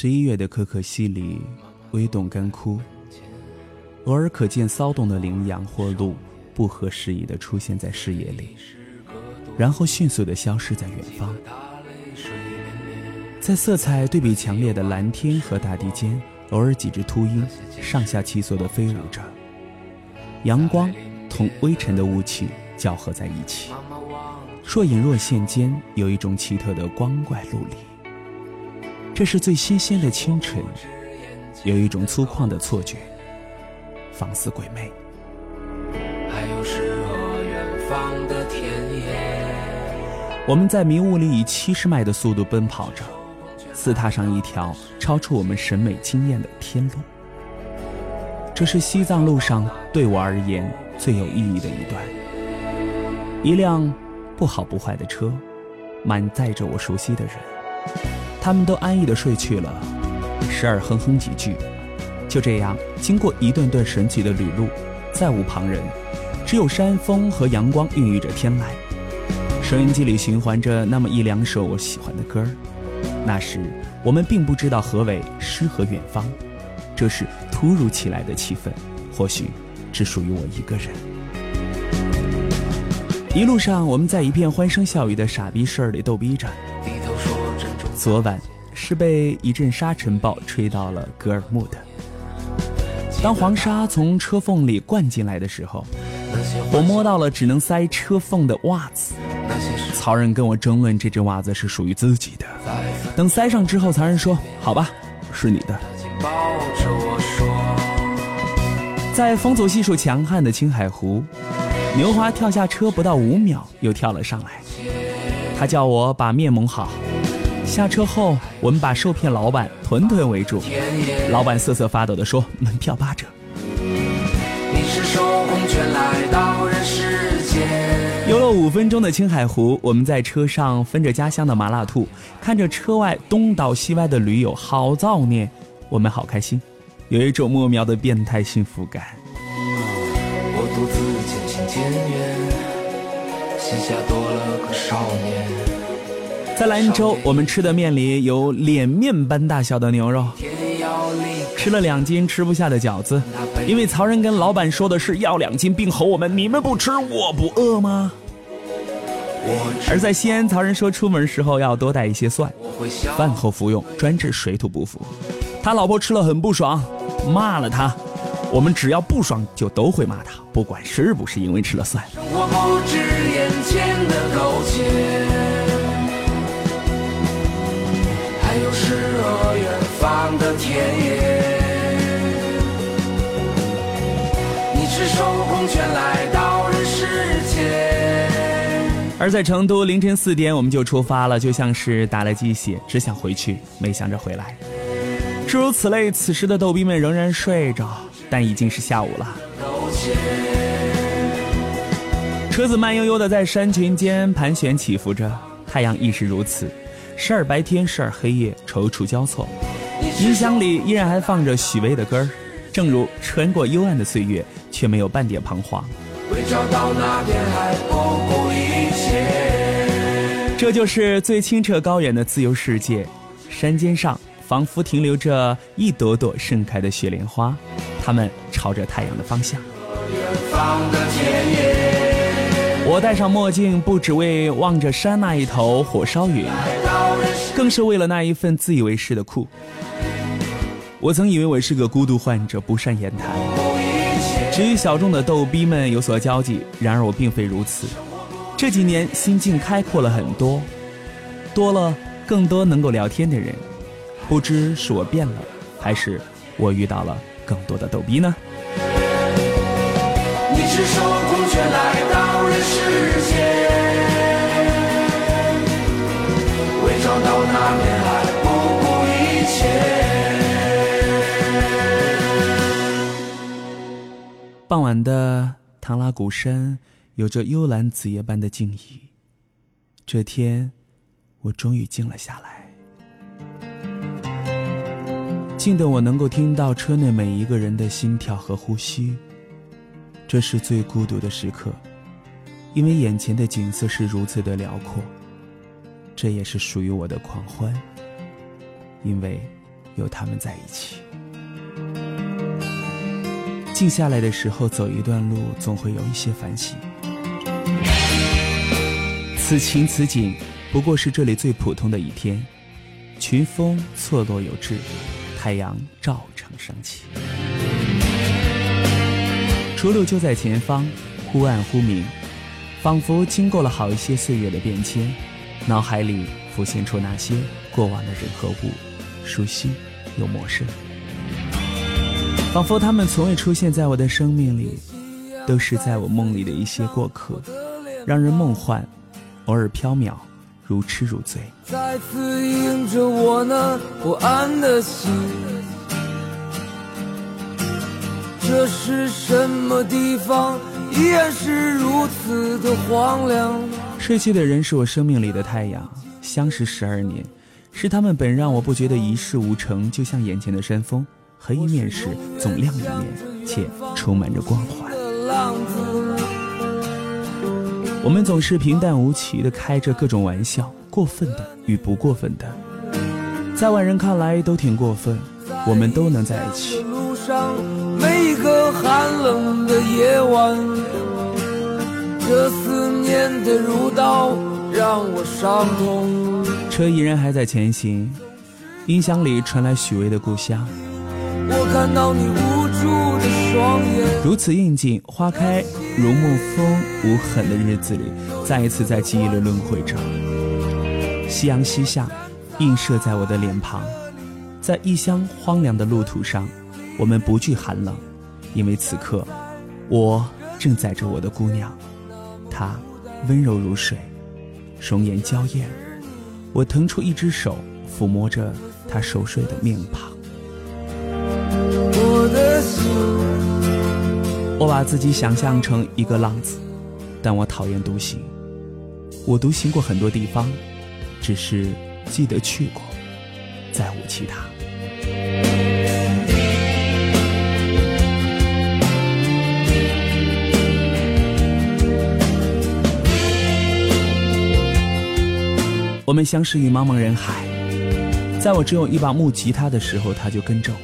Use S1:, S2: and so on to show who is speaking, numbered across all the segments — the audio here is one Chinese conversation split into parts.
S1: 十一月的可可西里，微动干枯，偶尔可见骚动的羚羊或鹿，不合时宜地出现在视野里，然后迅速地消失在远方。在色彩对比强烈的蓝天和大地间，偶尔几只秃鹰上下其所地飞舞着，阳光同微尘的雾气交合在一起，若隐若现间有一种奇特的光怪陆离。这是最新鲜的清晨，有一种粗犷的错觉，仿似鬼魅。还有诗和远方的田野我们在迷雾里以七十迈的速度奔跑着，似踏上一条超出我们审美经验的天路。这是西藏路上对我而言最有意义的一段。一辆不好不坏的车，满载着我熟悉的人。他们都安逸的睡去了，时而哼哼几句。就这样，经过一段段神奇的旅路，再无旁人，只有山峰和阳光孕育着天籁。收音机里循环着那么一两首我喜欢的歌儿。那时，我们并不知道何为诗和远方，这是突如其来的气氛，或许只属于我一个人。一路上，我们在一片欢声笑语的傻逼事儿里逗逼着。昨晚是被一阵沙尘暴吹到了格尔木的。当黄沙从车缝里灌进来的时候，我摸到了只能塞车缝的袜子。曹仁跟我争论这只袜子是属于自己的。等塞上之后，曹仁说：“好吧，是你的。”在风阻系数强悍的青海湖，牛华跳下车不到五秒又跳了上来。他叫我把面蒙好。下车后，我们把受骗老板团团围住。老板瑟瑟发抖地说：“门票八折。”游了五分钟的青海湖，我们在车上分着家乡的麻辣兔，看着车外东倒西歪的驴友，好造孽，我们好开心，有一种莫名的变态幸福感。我独自渐行渐远，心下多了个少年。在兰州，我们吃的面里有脸面般大小的牛肉，吃了两斤吃不下的饺子，因为曹仁跟老板说的是要两斤，并吼我们：“你们不吃，我不饿吗？”而在西安，曹仁说出门时候要多带一些蒜，饭后服用专治水土不服。他老婆吃了很不爽，骂了他。我们只要不爽就都会骂他，不管是不是因为吃了蒜。的田野。你赤手空拳来到人世间。而在成都凌晨四点我们就出发了，就像是打了鸡血，只想回去，没想着回来。诸如此类，此时的逗逼们仍然睡着，但已经是下午了。车子慢悠悠的在山群间盘旋起伏着，太阳亦是如此，时而白天，时而黑夜，踌躇交错。音响里依然还放着许巍的歌儿，正如穿过幽暗的岁月，却没有半点彷徨。这就是最清澈高远的自由世界，山尖上仿佛停留着一朵朵盛开的雪莲花，它们朝着太阳的方向。我戴上墨镜，不只为望着山那一头火烧云，更是为了那一份自以为是的酷。我曾以为我是个孤独患者，不善言谈，只与小众的逗逼们有所交际。然而我并非如此，这几年心境开阔了很多，多了更多能够聊天的人。不知是我变了，还是我遇到了更多的逗逼呢？傍晚的唐拉古山有着幽蓝紫夜般的静谧。这天，我终于静了下来，静得我能够听到车内每一个人的心跳和呼吸。这是最孤独的时刻，因为眼前的景色是如此的辽阔。这也是属于我的狂欢，因为有他们在一起。静下来的时候，走一段路，总会有一些反省。此情此景，不过是这里最普通的一天。群峰错落有致，太阳照常升起。出路就在前方，忽暗忽明，仿佛经过了好一些岁月的变迁。脑海里浮现出那些过往的人和物，熟悉又陌生，仿佛他们从未出现在我的生命里，都是在我梦里的一些过客，让人梦幻，偶尔飘渺，如痴如醉。再次迎着我那不安的心，这是什么地方？依然是如此的荒凉。睡去的人是我生命里的太阳，相识十二年，是他们本让我不觉得一事无成，就像眼前的山峰，黑一面时总亮一面，且充满着光环。我们总是平淡无奇的开着各种玩笑，过分的与不过分的，在外人看来都挺过分，我们都能在一起。每个寒冷的夜晚。这思念的如刀，让我伤痛。车依然还在前行，音响里传来许巍的《故乡》。我看到你无助的双眼。如此应景，花开如沐风无痕的日子里，再一次在记忆里轮回着。夕阳西下，映射在我的脸庞。在异乡荒凉的路途上，我们不惧寒冷，因为此刻，我正载着我的姑娘。她温柔如水，容颜娇艳。我腾出一只手，抚摸着她熟睡的面庞。我把自己想象成一个浪子，但我讨厌独行。我独行过很多地方，只是记得去过，再无其他。我们相识于茫茫人海，在我只有一把木吉他的时候，他就跟着我。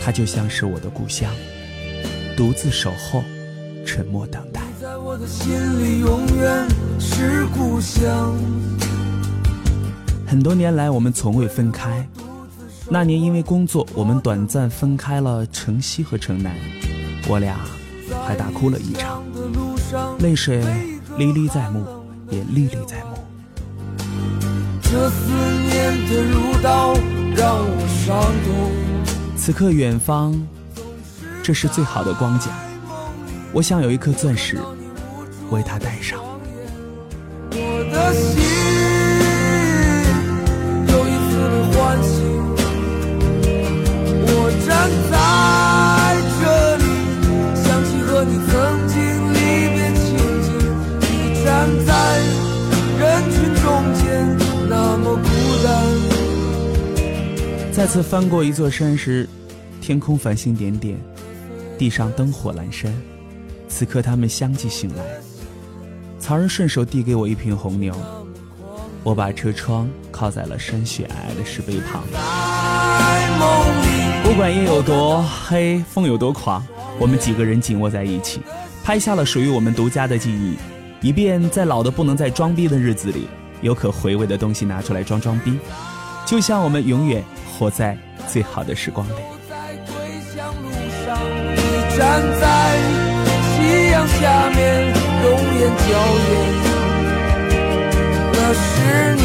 S1: 他就像是我的故乡，独自守候，沉默等待。在我的心里永远是故乡。很多年来，我们从未分开。那年因为工作，我们短暂分开了城西和城南，我俩还大哭了一场，泪水历历在目，也历历在目。这思念的如刀，让我伤痛。此刻远方，这是最好的光景。我想有一颗钻石，为他戴上。我的心又一次被唤醒，我站在这里，想起和你曾经离别情景。你站在人群中间。那么孤单。再次翻过一座山时，天空繁星点点，地上灯火阑珊。此刻他们相继醒来，曹仁顺手递给我一瓶红牛，我把车窗靠在了山雪皑皑的石碑旁。不管夜有多黑，风有多狂，我们几个人紧握在一起，拍下了属于我们独家的记忆，以便在老的不能再装逼的日子里。有可回味的东西拿出来装装逼，就像我们永远活在最好的时光里。站在夕阳下面，容颜娇艳，那是你，